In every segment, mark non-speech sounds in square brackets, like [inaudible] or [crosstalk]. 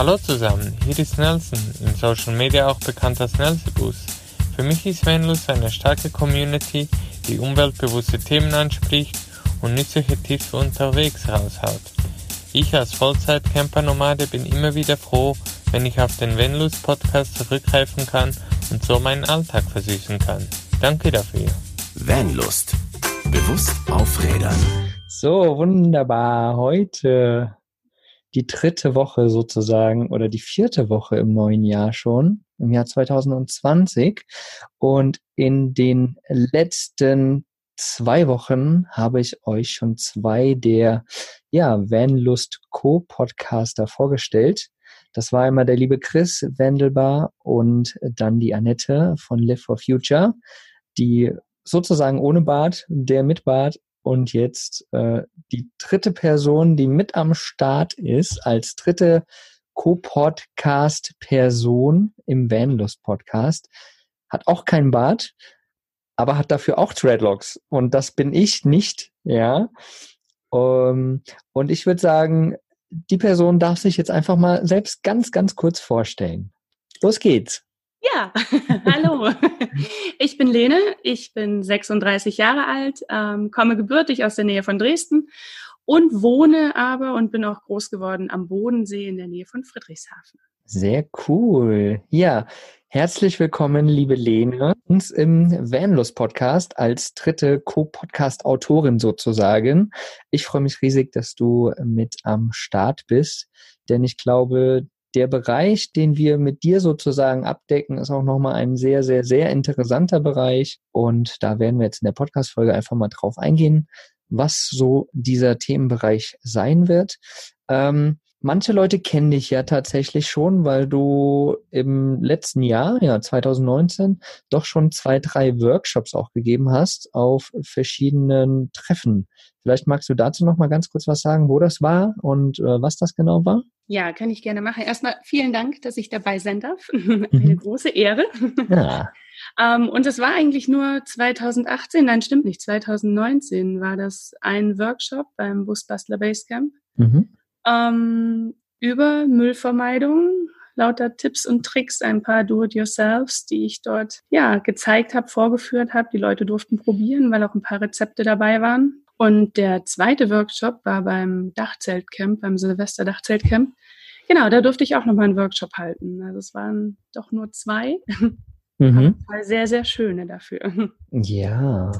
Hallo zusammen, hier ist Nelson, in Social Media auch bekannt als Nelsibus. Für mich ist Vanlust eine starke Community, die umweltbewusste Themen anspricht und nützliche Tipps für unterwegs raushaut. Ich als Vollzeit-Camper-Nomade bin immer wieder froh, wenn ich auf den Vanlust-Podcast zurückgreifen kann und so meinen Alltag versüßen kann. Danke dafür. Vanlust. Bewusst aufrädern. So, wunderbar. Heute die dritte Woche sozusagen oder die vierte Woche im neuen Jahr schon, im Jahr 2020. Und in den letzten zwei Wochen habe ich euch schon zwei der ja, Vanlust Co-Podcaster vorgestellt. Das war einmal der liebe Chris Wendelbar und dann die Annette von Live for Future, die sozusagen ohne Bart, der mit Bart und jetzt äh, die dritte Person, die mit am Start ist, als dritte Co-Podcast-Person im Vanlust-Podcast, hat auch keinen Bart, aber hat dafür auch Dreadlocks. Und das bin ich nicht, ja. Um, ähm, und ich würde sagen, die Person darf sich jetzt einfach mal selbst ganz, ganz kurz vorstellen. Los geht's. Ja, [laughs] hallo. Ich bin Lene, ich bin 36 Jahre alt, ähm, komme gebürtig aus der Nähe von Dresden und wohne aber und bin auch groß geworden am Bodensee in der Nähe von Friedrichshafen. Sehr cool. Ja, herzlich willkommen, liebe Lene, uns im Vanlust Podcast als dritte Co-Podcast-Autorin sozusagen. Ich freue mich riesig, dass du mit am Start bist, denn ich glaube, der Bereich, den wir mit dir sozusagen abdecken, ist auch nochmal ein sehr, sehr, sehr interessanter Bereich. Und da werden wir jetzt in der Podcast-Folge einfach mal drauf eingehen, was so dieser Themenbereich sein wird. Ähm, manche Leute kennen dich ja tatsächlich schon, weil du im letzten Jahr, ja 2019, doch schon zwei, drei Workshops auch gegeben hast auf verschiedenen Treffen. Vielleicht magst du dazu noch mal ganz kurz was sagen, wo das war und äh, was das genau war? Ja, kann ich gerne machen. Erstmal vielen Dank, dass ich dabei sein darf. [laughs] Eine mhm. große Ehre. Ja. [laughs] ähm, und es war eigentlich nur 2018, nein, stimmt nicht, 2019 war das ein Workshop beim Busbastler Basecamp mhm. Ähm, über Müllvermeidung, lauter Tipps und Tricks, ein paar Do-it-yourselfs, die ich dort ja gezeigt habe, vorgeführt habe. Die Leute durften probieren, weil auch ein paar Rezepte dabei waren. Und der zweite Workshop war beim Dachzeltcamp, beim Silvester-Dachzeltcamp. Genau, da durfte ich auch nochmal einen Workshop halten. Also es waren doch nur zwei. Mhm. sehr, sehr schöne dafür. Ja.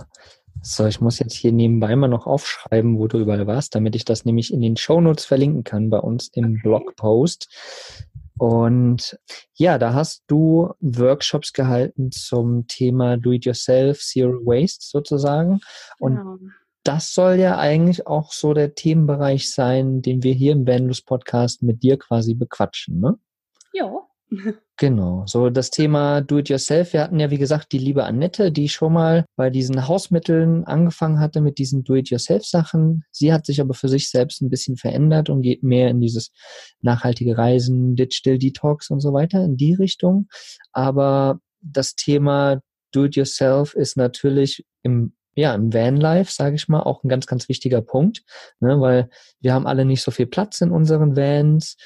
So, ich muss jetzt hier nebenbei mal noch aufschreiben, wo du überall warst, damit ich das nämlich in den Shownotes verlinken kann bei uns im okay. Blogpost. Und ja, da hast du Workshops gehalten zum Thema Do-it-yourself, Zero Waste sozusagen. Und genau das soll ja eigentlich auch so der Themenbereich sein, den wir hier im Bandless Podcast mit dir quasi bequatschen, ne? Ja. Genau, so das Thema Do-it-yourself. Wir hatten ja, wie gesagt, die liebe Annette, die schon mal bei diesen Hausmitteln angefangen hatte mit diesen Do-it-yourself-Sachen. Sie hat sich aber für sich selbst ein bisschen verändert und geht mehr in dieses nachhaltige Reisen, Digital Detox und so weiter, in die Richtung. Aber das Thema Do-it-yourself ist natürlich im ja, im Vanlife, sage ich mal, auch ein ganz, ganz wichtiger Punkt, ne, weil wir haben alle nicht so viel Platz in unseren Vans.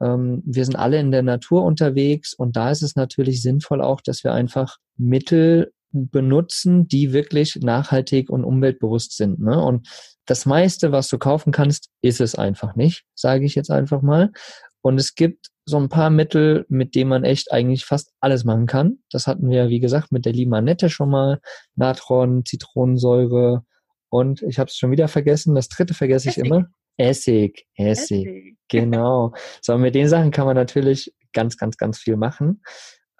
Ähm, wir sind alle in der Natur unterwegs und da ist es natürlich sinnvoll auch, dass wir einfach Mittel benutzen, die wirklich nachhaltig und umweltbewusst sind. Ne? Und das meiste, was du kaufen kannst, ist es einfach nicht, sage ich jetzt einfach mal. Und es gibt so ein paar Mittel, mit denen man echt eigentlich fast alles machen kann. Das hatten wir, wie gesagt, mit der Limanette schon mal. Natron, Zitronensäure und ich habe es schon wieder vergessen. Das dritte vergesse ich immer. Essig, Essig, Essig. [laughs] Genau. So, mit den Sachen kann man natürlich ganz, ganz, ganz viel machen.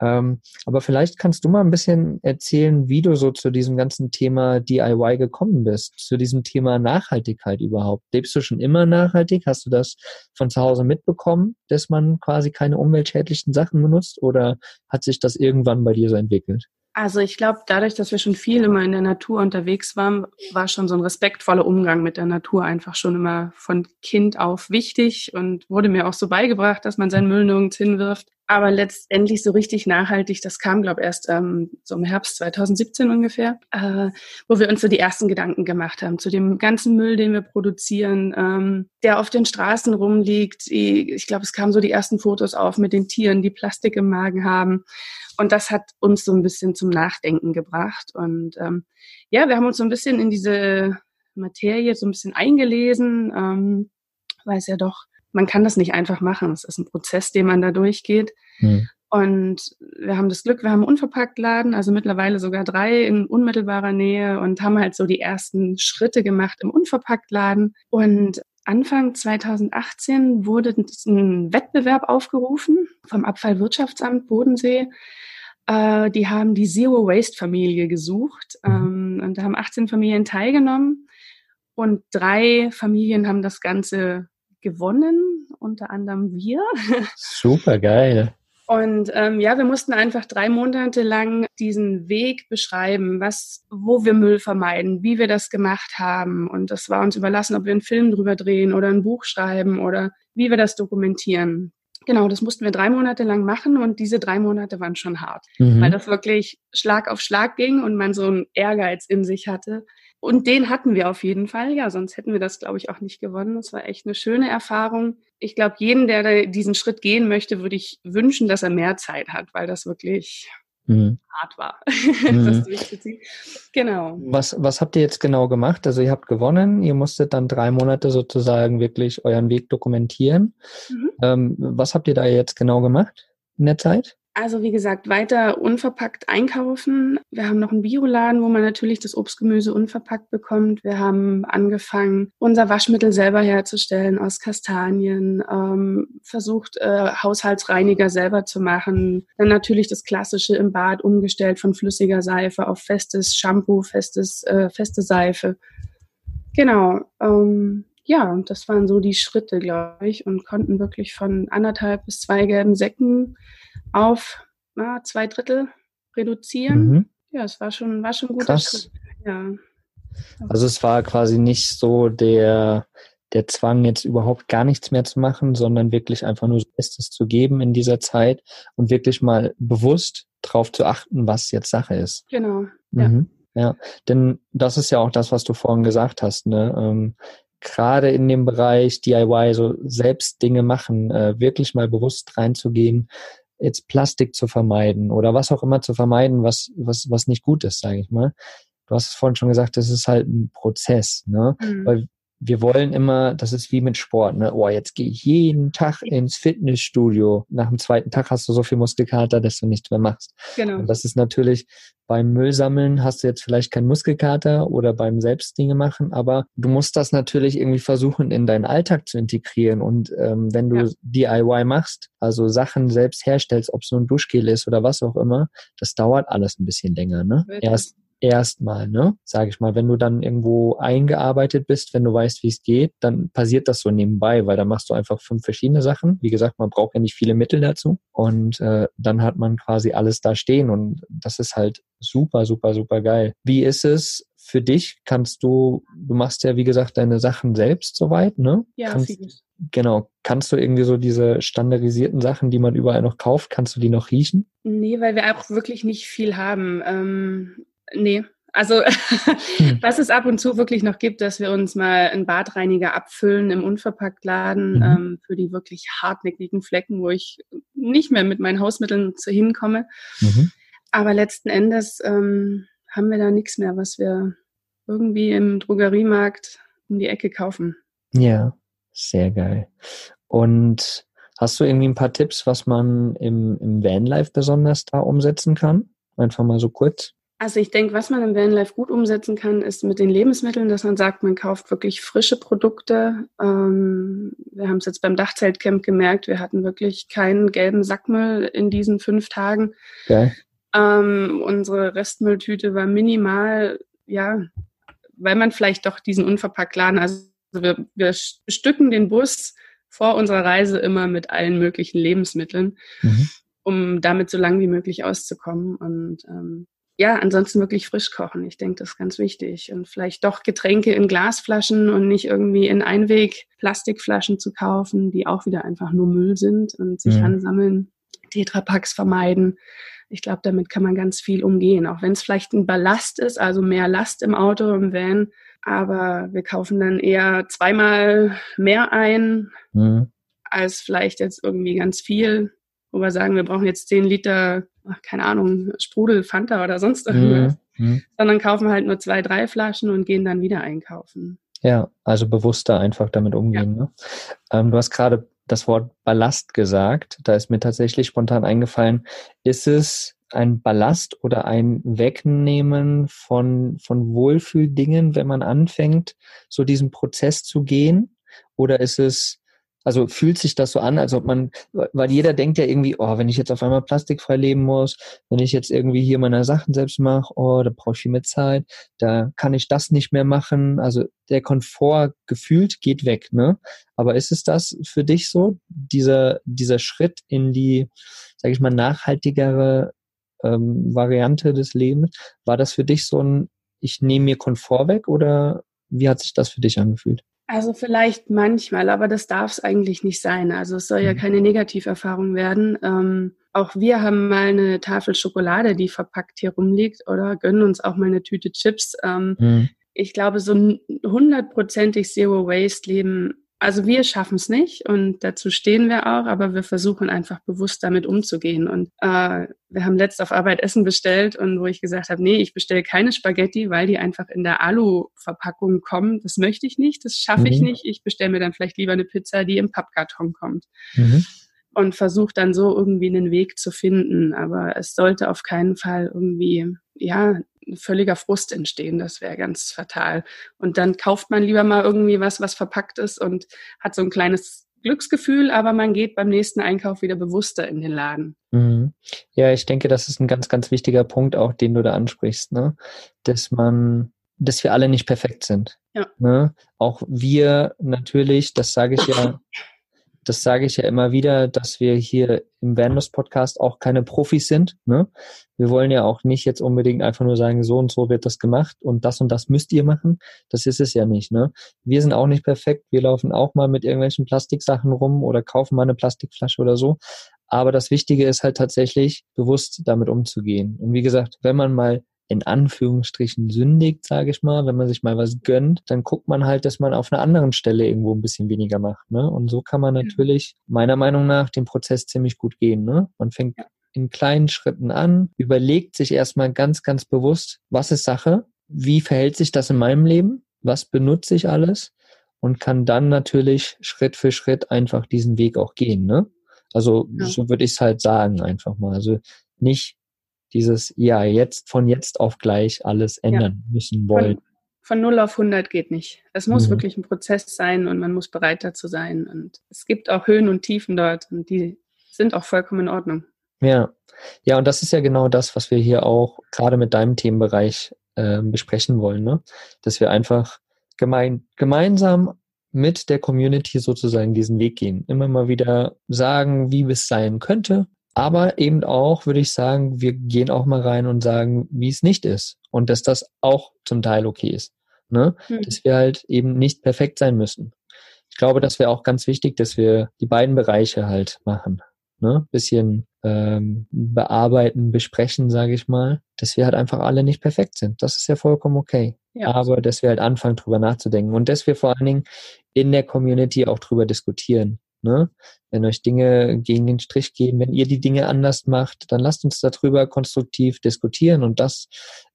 Ähm, aber vielleicht kannst du mal ein bisschen erzählen, wie du so zu diesem ganzen Thema DIY gekommen bist, zu diesem Thema Nachhaltigkeit überhaupt. Lebst du schon immer nachhaltig? Hast du das von zu Hause mitbekommen, dass man quasi keine umweltschädlichen Sachen benutzt oder hat sich das irgendwann bei dir so entwickelt? Also ich glaube, dadurch, dass wir schon viel immer in der Natur unterwegs waren, war schon so ein respektvoller Umgang mit der Natur einfach schon immer von Kind auf wichtig und wurde mir auch so beigebracht, dass man seinen Müll nirgends hinwirft. Aber letztendlich so richtig nachhaltig, das kam, glaube ich, erst ähm, so im Herbst 2017 ungefähr, äh, wo wir uns so die ersten Gedanken gemacht haben zu dem ganzen Müll, den wir produzieren, ähm, der auf den Straßen rumliegt. Ich glaube, es kamen so die ersten Fotos auf mit den Tieren, die Plastik im Magen haben. Und das hat uns so ein bisschen zum Nachdenken gebracht. Und ähm, ja, wir haben uns so ein bisschen in diese Materie so ein bisschen eingelesen, ähm, weil es ja doch man kann das nicht einfach machen. Es ist ein Prozess, den man da durchgeht. Mhm. Und wir haben das Glück, wir haben einen Unverpacktladen, also mittlerweile sogar drei in unmittelbarer Nähe und haben halt so die ersten Schritte gemacht im Unverpacktladen. Und Anfang 2018 wurde ein Wettbewerb aufgerufen vom Abfallwirtschaftsamt Bodensee. Äh, die haben die Zero Waste Familie gesucht ähm, und da haben 18 Familien teilgenommen und drei Familien haben das Ganze gewonnen, unter anderem wir. Super geil. Und ähm, ja, wir mussten einfach drei Monate lang diesen Weg beschreiben, was, wo wir Müll vermeiden, wie wir das gemacht haben. Und das war uns überlassen, ob wir einen Film drüber drehen oder ein Buch schreiben oder wie wir das dokumentieren. Genau, das mussten wir drei Monate lang machen und diese drei Monate waren schon hart, mhm. weil das wirklich Schlag auf Schlag ging und man so einen Ehrgeiz in sich hatte, und den hatten wir auf jeden Fall, ja, sonst hätten wir das, glaube ich, auch nicht gewonnen. Das war echt eine schöne Erfahrung. Ich glaube, jeden, der diesen Schritt gehen möchte, würde ich wünschen, dass er mehr Zeit hat, weil das wirklich mhm. hart war. [laughs] Mhm. genau. Was, was habt ihr jetzt genau gemacht? Also ihr habt gewonnen, ihr musstet dann drei Monate sozusagen wirklich euren Weg dokumentieren. Mhm. Ähm, was habt ihr da jetzt genau gemacht in der Zeit? Also wie gesagt, weiter unverpackt einkaufen. Wir haben noch einen Bioladen, wo man natürlich das Obstgemüse unverpackt bekommt. Wir haben angefangen, unser Waschmittel selber herzustellen aus Kastanien, ähm, versucht, äh, Haushaltsreiniger selber zu machen. Dann natürlich das Klassische im Bad umgestellt von flüssiger Seife auf festes Shampoo, festes, äh, feste Seife. Genau. Ähm, ja, das waren so die Schritte, glaube ich, und konnten wirklich von anderthalb bis zwei gelben Säcken auf na, zwei Drittel reduzieren. Mhm. Ja, es war schon, war schon gut. Ja. Also es war quasi nicht so der, der Zwang, jetzt überhaupt gar nichts mehr zu machen, sondern wirklich einfach nur das Bestes zu geben in dieser Zeit und wirklich mal bewusst darauf zu achten, was jetzt Sache ist. Genau. Mhm. Ja. ja, denn das ist ja auch das, was du vorhin gesagt hast. Ne? Ähm, Gerade in dem Bereich DIY, so selbst Dinge machen, äh, wirklich mal bewusst reinzugehen, jetzt Plastik zu vermeiden oder was auch immer zu vermeiden, was, was, was nicht gut ist, sage ich mal. Du hast es vorhin schon gesagt, das ist halt ein Prozess, ne? Mhm. Weil wir wollen immer, das ist wie mit Sport, ne? Oh, jetzt gehe ich jeden Tag ins Fitnessstudio. Nach dem zweiten Tag hast du so viel Muskelkater, dass du nichts mehr machst. Genau. Und das ist natürlich beim Müllsammeln hast du jetzt vielleicht keinen Muskelkater oder beim Selbstdinge machen, aber du musst das natürlich irgendwie versuchen, in deinen Alltag zu integrieren. Und ähm, wenn du ja. DIY machst, also Sachen selbst herstellst, ob es nur ein Duschgel ist oder was auch immer, das dauert alles ein bisschen länger. Ne? Erst erstmal, ne? Sage ich mal, wenn du dann irgendwo eingearbeitet bist, wenn du weißt, wie es geht, dann passiert das so nebenbei, weil dann machst du einfach fünf verschiedene Sachen. Wie gesagt, man braucht ja nicht viele Mittel dazu und äh, dann hat man quasi alles da stehen und das ist halt super, super, super geil. Wie ist es für dich? Kannst du, du machst ja wie gesagt deine Sachen selbst soweit, ne? Ja, kannst. Genau. Kannst du irgendwie so diese standardisierten Sachen, die man überall noch kauft, kannst du die noch riechen? Nee, weil wir auch wirklich nicht viel haben. Ähm, Nee, also hm. [laughs] was es ab und zu wirklich noch gibt, dass wir uns mal einen Badreiniger abfüllen im Unverpacktladen mhm. ähm, für die wirklich hartnäckigen Flecken, wo ich nicht mehr mit meinen Hausmitteln zu hinkomme. Mhm. Aber letzten Endes ähm, haben wir da nichts mehr, was wir irgendwie im Drogeriemarkt um die Ecke kaufen. Ja, sehr geil. Und hast du irgendwie ein paar Tipps, was man im, im Vanlife besonders da umsetzen kann? Einfach mal so kurz. Also ich denke, was man im Vanlife gut umsetzen kann, ist mit den Lebensmitteln, dass man sagt, man kauft wirklich frische Produkte. Ähm, wir haben es jetzt beim Dachzeltcamp gemerkt, wir hatten wirklich keinen gelben Sackmüll in diesen fünf Tagen. Okay. Ähm, unsere Restmülltüte war minimal, ja, weil man vielleicht doch diesen Unverpacktladen, also wir, wir bestücken den Bus vor unserer Reise immer mit allen möglichen Lebensmitteln, mhm. um damit so lang wie möglich auszukommen. Und ähm, ja, ansonsten wirklich frisch kochen. Ich denke, das ist ganz wichtig. Und vielleicht doch Getränke in Glasflaschen und nicht irgendwie in Einweg Plastikflaschen zu kaufen, die auch wieder einfach nur Müll sind und sich mhm. ansammeln. Tetrapacks vermeiden. Ich glaube, damit kann man ganz viel umgehen, auch wenn es vielleicht ein Ballast ist, also mehr Last im Auto, im Van. Aber wir kaufen dann eher zweimal mehr ein, mhm. als vielleicht jetzt irgendwie ganz viel, wo wir sagen, wir brauchen jetzt zehn Liter, ach, keine Ahnung, Sprudel, Fanta oder sonst mhm. irgendwas. Mhm. Sondern kaufen halt nur zwei, drei Flaschen und gehen dann wieder einkaufen. Ja, also bewusster einfach damit umgehen. Ja. Ne? Ähm, du hast gerade das Wort Ballast gesagt. Da ist mir tatsächlich spontan eingefallen, ist es ein Ballast oder ein Wegnehmen von, von Wohlfühldingen, wenn man anfängt, so diesen Prozess zu gehen? Oder ist es also fühlt sich das so an, als ob man, weil jeder denkt ja irgendwie, oh, wenn ich jetzt auf einmal plastikfrei leben muss, wenn ich jetzt irgendwie hier meine Sachen selbst mache, oh, da brauche ich viel mehr Zeit, da kann ich das nicht mehr machen. Also der Komfort gefühlt geht weg, ne? Aber ist es das für dich so, dieser, dieser Schritt in die, sage ich mal, nachhaltigere ähm, Variante des Lebens? War das für dich so ein, ich nehme mir Komfort weg oder wie hat sich das für dich angefühlt? Also vielleicht manchmal, aber das darf es eigentlich nicht sein. Also es soll ja mhm. keine Negativerfahrung werden. Ähm, auch wir haben mal eine Tafel Schokolade, die verpackt hier rumliegt, oder gönnen uns auch mal eine Tüte Chips. Ähm, mhm. Ich glaube, so ein hundertprozentig Zero Waste Leben also wir schaffen es nicht und dazu stehen wir auch, aber wir versuchen einfach bewusst damit umzugehen. Und äh, wir haben letzt auf Arbeit Essen bestellt und wo ich gesagt habe, nee, ich bestelle keine Spaghetti, weil die einfach in der Alu-Verpackung kommen. Das möchte ich nicht, das schaffe mhm. ich nicht. Ich bestelle mir dann vielleicht lieber eine Pizza, die im Pappkarton kommt. Mhm. Und versuche dann so irgendwie einen Weg zu finden. Aber es sollte auf keinen Fall irgendwie, ja, völliger Frust entstehen. Das wäre ganz fatal. Und dann kauft man lieber mal irgendwie was, was verpackt ist und hat so ein kleines Glücksgefühl, aber man geht beim nächsten Einkauf wieder bewusster in den Laden. Mhm. Ja, ich denke, das ist ein ganz, ganz wichtiger Punkt auch, den du da ansprichst, ne? Dass man, dass wir alle nicht perfekt sind. Ja. Ne? Auch wir natürlich, das sage ich ja [laughs] das sage ich ja immer wieder, dass wir hier im Vanlust Podcast auch keine Profis sind. Ne? Wir wollen ja auch nicht jetzt unbedingt einfach nur sagen, so und so wird das gemacht und das und das müsst ihr machen. Das ist es ja nicht. Ne? Wir sind auch nicht perfekt. Wir laufen auch mal mit irgendwelchen Plastiksachen rum oder kaufen mal eine Plastikflasche oder so. Aber das Wichtige ist halt tatsächlich, bewusst damit umzugehen. Und wie gesagt, wenn man mal in Anführungsstrichen sündigt, sage ich mal, wenn man sich mal was gönnt, dann guckt man halt, dass man auf einer anderen Stelle irgendwo ein bisschen weniger macht. Ne? Und so kann man natürlich meiner Meinung nach den Prozess ziemlich gut gehen. Ne? Man fängt in kleinen Schritten an, überlegt sich erstmal ganz, ganz bewusst, was ist Sache, wie verhält sich das in meinem Leben, was benutze ich alles und kann dann natürlich Schritt für Schritt einfach diesen Weg auch gehen. Ne? Also ja. so würde ich es halt sagen einfach mal. Also nicht dieses, ja, jetzt von jetzt auf gleich alles ändern ja. müssen wollen. Von, von 0 auf 100 geht nicht. Es muss mhm. wirklich ein Prozess sein und man muss bereit dazu sein. Und es gibt auch Höhen und Tiefen dort und die sind auch vollkommen in Ordnung. Ja, ja, und das ist ja genau das, was wir hier auch gerade mit deinem Themenbereich äh, besprechen wollen, ne? Dass wir einfach gemein, gemeinsam mit der Community sozusagen diesen Weg gehen. Immer mal wieder sagen, wie es sein könnte, aber eben auch, würde ich sagen, wir gehen auch mal rein und sagen, wie es nicht ist. Und dass das auch zum Teil okay ist. Ne? Mhm. Dass wir halt eben nicht perfekt sein müssen. Ich glaube, das wäre auch ganz wichtig, dass wir die beiden Bereiche halt machen. Ne? Bisschen ähm, bearbeiten, besprechen, sage ich mal, dass wir halt einfach alle nicht perfekt sind. Das ist ja vollkommen okay. Ja. Aber dass wir halt anfangen, drüber nachzudenken und dass wir vor allen Dingen in der Community auch drüber diskutieren. Ne? Wenn euch Dinge gegen den Strich gehen, wenn ihr die Dinge anders macht, dann lasst uns darüber konstruktiv diskutieren. Und das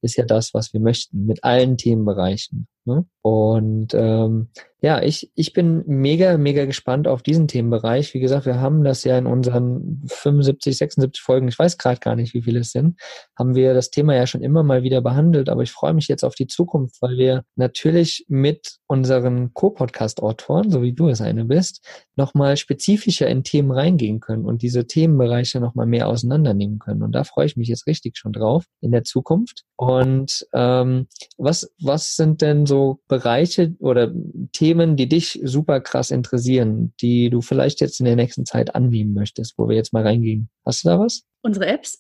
ist ja das, was wir möchten mit allen Themenbereichen. Ne? Und ähm, ja, ich, ich bin mega, mega gespannt auf diesen Themenbereich. Wie gesagt, wir haben das ja in unseren 75, 76 Folgen, ich weiß gerade gar nicht, wie viele es sind, haben wir das Thema ja schon immer mal wieder behandelt. Aber ich freue mich jetzt auf die Zukunft, weil wir natürlich mit unseren Co-Podcast-Autoren, so wie du es eine bist, nochmal spezifischer in Themen reingehen können und diese Themenbereiche nochmal mehr auseinandernehmen können. Und da freue ich mich jetzt richtig schon drauf in der Zukunft. Und ähm, was, was sind denn so Bereiche oder Themen, die dich super krass interessieren, die du vielleicht jetzt in der nächsten Zeit annehmen möchtest, wo wir jetzt mal reingehen? Hast du da was? Unsere Apps.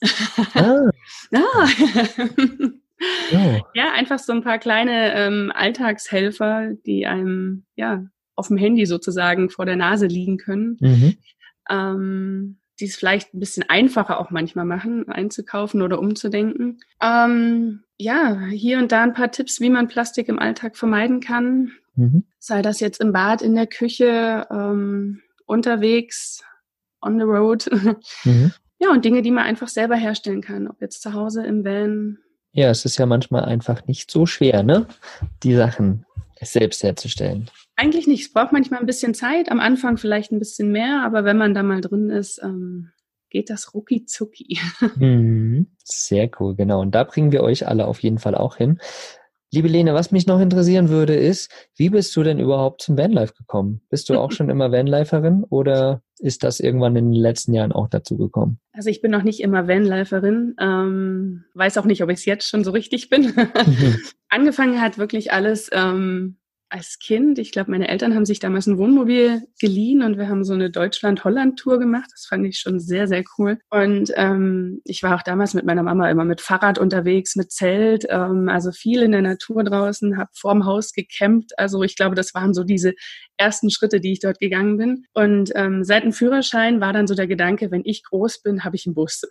Ah. [laughs] ah. Oh. Ja, einfach so ein paar kleine ähm, Alltagshelfer, die einem ja auf dem Handy sozusagen vor der Nase liegen können, mhm. ähm, die es vielleicht ein bisschen einfacher auch manchmal machen, einzukaufen oder umzudenken. Ähm, ja, hier und da ein paar Tipps, wie man Plastik im Alltag vermeiden kann. Mhm. Sei das jetzt im Bad, in der Küche, ähm, unterwegs, on the road. [laughs] Mhm. Ja, und Dinge, die man einfach selber herstellen kann, ob jetzt zu Hause im Van. Ja, es ist ja manchmal einfach nicht so schwer, ne? Die Sachen selbst herzustellen. Eigentlich nicht. Es braucht manchmal ein bisschen Zeit, am Anfang vielleicht ein bisschen mehr, aber wenn man da mal drin ist, ähm, geht das rucki zucki. [laughs] Mhm. Sehr cool, genau. Und da bringen wir euch alle auf jeden Fall auch hin. Liebe Lene, was mich noch interessieren würde, ist, wie bist du denn überhaupt zum Vanlife gekommen? Bist du auch [laughs] schon immer Vanliferin oder ist das irgendwann in den letzten Jahren auch dazu gekommen? Also ich bin noch nicht immer Vanliferin, ähm, weiß auch nicht, ob ich es jetzt schon so richtig bin. [laughs] Angefangen hat wirklich alles ähm, als Kind, ich glaube, meine Eltern haben sich damals ein Wohnmobil geliehen und wir haben so eine Deutschland-Holland-Tour gemacht. Das fand ich schon sehr, sehr cool. Und ähm, ich war auch damals mit meiner Mama immer mit Fahrrad unterwegs, mit Zelt, ähm, also viel in der Natur draußen, habe vorm Haus gecampt. Also ich glaube, das waren so diese ersten Schritte, die ich dort gegangen bin. Und ähm, seit dem Führerschein war dann so der Gedanke, wenn ich groß bin, habe ich einen Bus.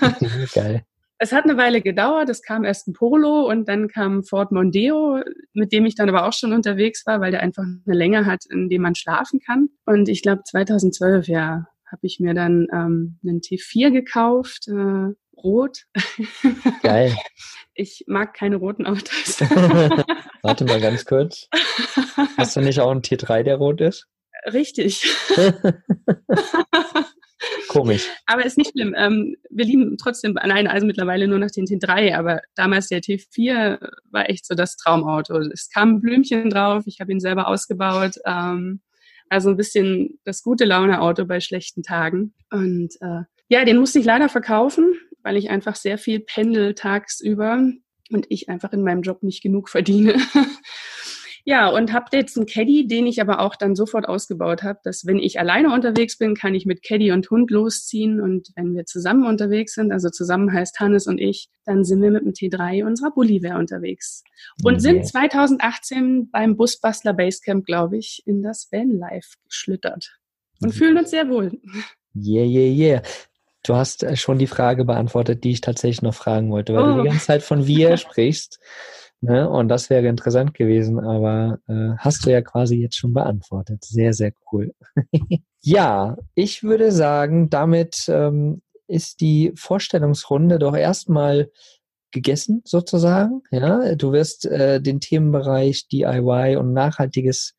[laughs] [laughs] Geil. Es hat eine Weile gedauert. Es kam erst ein Polo und dann kam Ford Mondeo, mit dem ich dann aber auch schon unterwegs war, weil der einfach eine Länge hat, in dem man schlafen kann. Und ich glaube 2012, ja, habe ich mir dann ähm, einen T4 gekauft, äh, rot. Geil. [laughs] Ich mag keine roten Autos. [laughs] [laughs] Warte mal ganz kurz. Hast du nicht auch einen T3, der rot ist? Richtig. Komisch. Aber ist nicht schlimm. Ähm, wir lieben trotzdem, nein, also mittlerweile nur noch den T3, aber damals der T4 war echt so das Traumauto. Es kam ein Blümchen drauf, ich habe ihn selber ausgebaut. Ähm, also ein bisschen das gute Laune-Auto bei schlechten Tagen. Und äh, ja, den musste ich leider verkaufen, weil ich einfach sehr viel pendel tagsüber und ich einfach in meinem Job nicht genug verdiene. [laughs] Ja, und habe jetzt einen Caddy, den ich aber auch dann sofort ausgebaut habe, dass wenn ich alleine unterwegs bin, kann ich mit Caddy und Hund losziehen und wenn wir zusammen unterwegs sind, also zusammen heißt Hannes und ich, dann sind wir mit dem T3 unserer Bolivar unterwegs und okay. sind 2018 beim Busbastler Basecamp, glaube ich, in das Vanlife geschlittert und mhm. fühlen uns sehr wohl. Yeah, yeah, yeah. Du hast äh, schon die Frage beantwortet, die ich tatsächlich noch fragen wollte, weil oh. du die oh. ganze Zeit von wir [laughs] sprichst. Ne? Und das wäre interessant gewesen, aber äh, hast du ja quasi jetzt schon beantwortet. Sehr, sehr cool. [laughs] ja, ich würde sagen, damit ähm, ist die Vorstellungsrunde doch erstmal gegessen sozusagen. Ja, du wirst äh, den Themenbereich DIY und nachhaltiges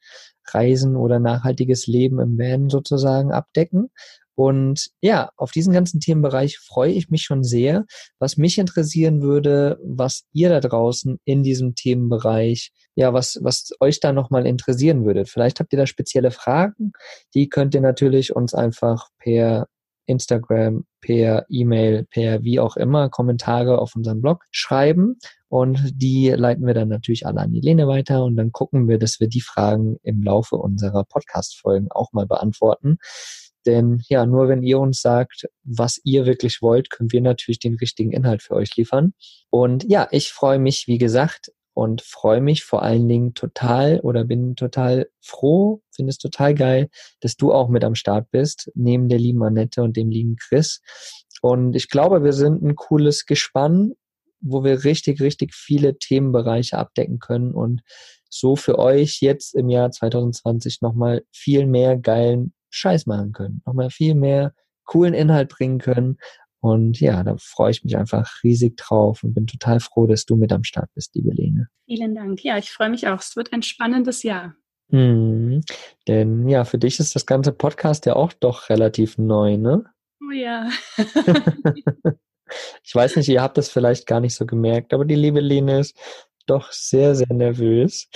Reisen oder nachhaltiges Leben im Van sozusagen abdecken. Und ja, auf diesen ganzen Themenbereich freue ich mich schon sehr. Was mich interessieren würde, was ihr da draußen in diesem Themenbereich, ja, was, was euch da nochmal interessieren würde. Vielleicht habt ihr da spezielle Fragen. Die könnt ihr natürlich uns einfach per Instagram, per E-Mail, per wie auch immer Kommentare auf unserem Blog schreiben. Und die leiten wir dann natürlich alle an die Lene weiter und dann gucken wir, dass wir die Fragen im Laufe unserer Podcast-Folgen auch mal beantworten. Denn ja, nur wenn ihr uns sagt, was ihr wirklich wollt, können wir natürlich den richtigen Inhalt für euch liefern. Und ja, ich freue mich, wie gesagt, und freue mich vor allen Dingen total oder bin total froh, finde es total geil, dass du auch mit am Start bist, neben der lieben Annette und dem lieben Chris. Und ich glaube, wir sind ein cooles Gespann, wo wir richtig, richtig viele Themenbereiche abdecken können und so für euch jetzt im Jahr 2020 nochmal viel mehr geilen Scheiß machen können, nochmal viel mehr coolen Inhalt bringen können. Und ja, da freue ich mich einfach riesig drauf und bin total froh, dass du mit am Start bist, liebe Lene. Vielen Dank. Ja, ich freue mich auch. Es wird ein spannendes Jahr. Mhm. Denn ja, für dich ist das ganze Podcast ja auch doch relativ neu, ne? Oh ja. [laughs] ich weiß nicht, ihr habt das vielleicht gar nicht so gemerkt, aber die liebe Lene ist doch sehr, sehr nervös.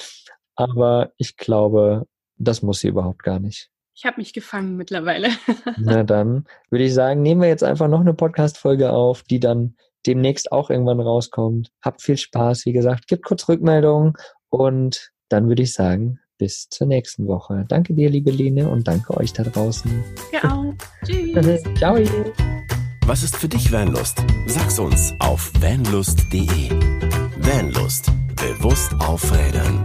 Aber ich glaube, das muss sie überhaupt gar nicht. Ich habe mich gefangen mittlerweile. [laughs] Na dann würde ich sagen, nehmen wir jetzt einfach noch eine Podcast-Folge auf, die dann demnächst auch irgendwann rauskommt. Habt viel Spaß, wie gesagt, gebt kurz Rückmeldungen und dann würde ich sagen, bis zur nächsten Woche. Danke dir, liebe Lene, und danke euch da draußen. Ja auch. [laughs] Tschüss. Ciao. Was ist für dich Vanlust? Sag's uns auf vanlust.de. Vanlust. Bewusst aufrädern.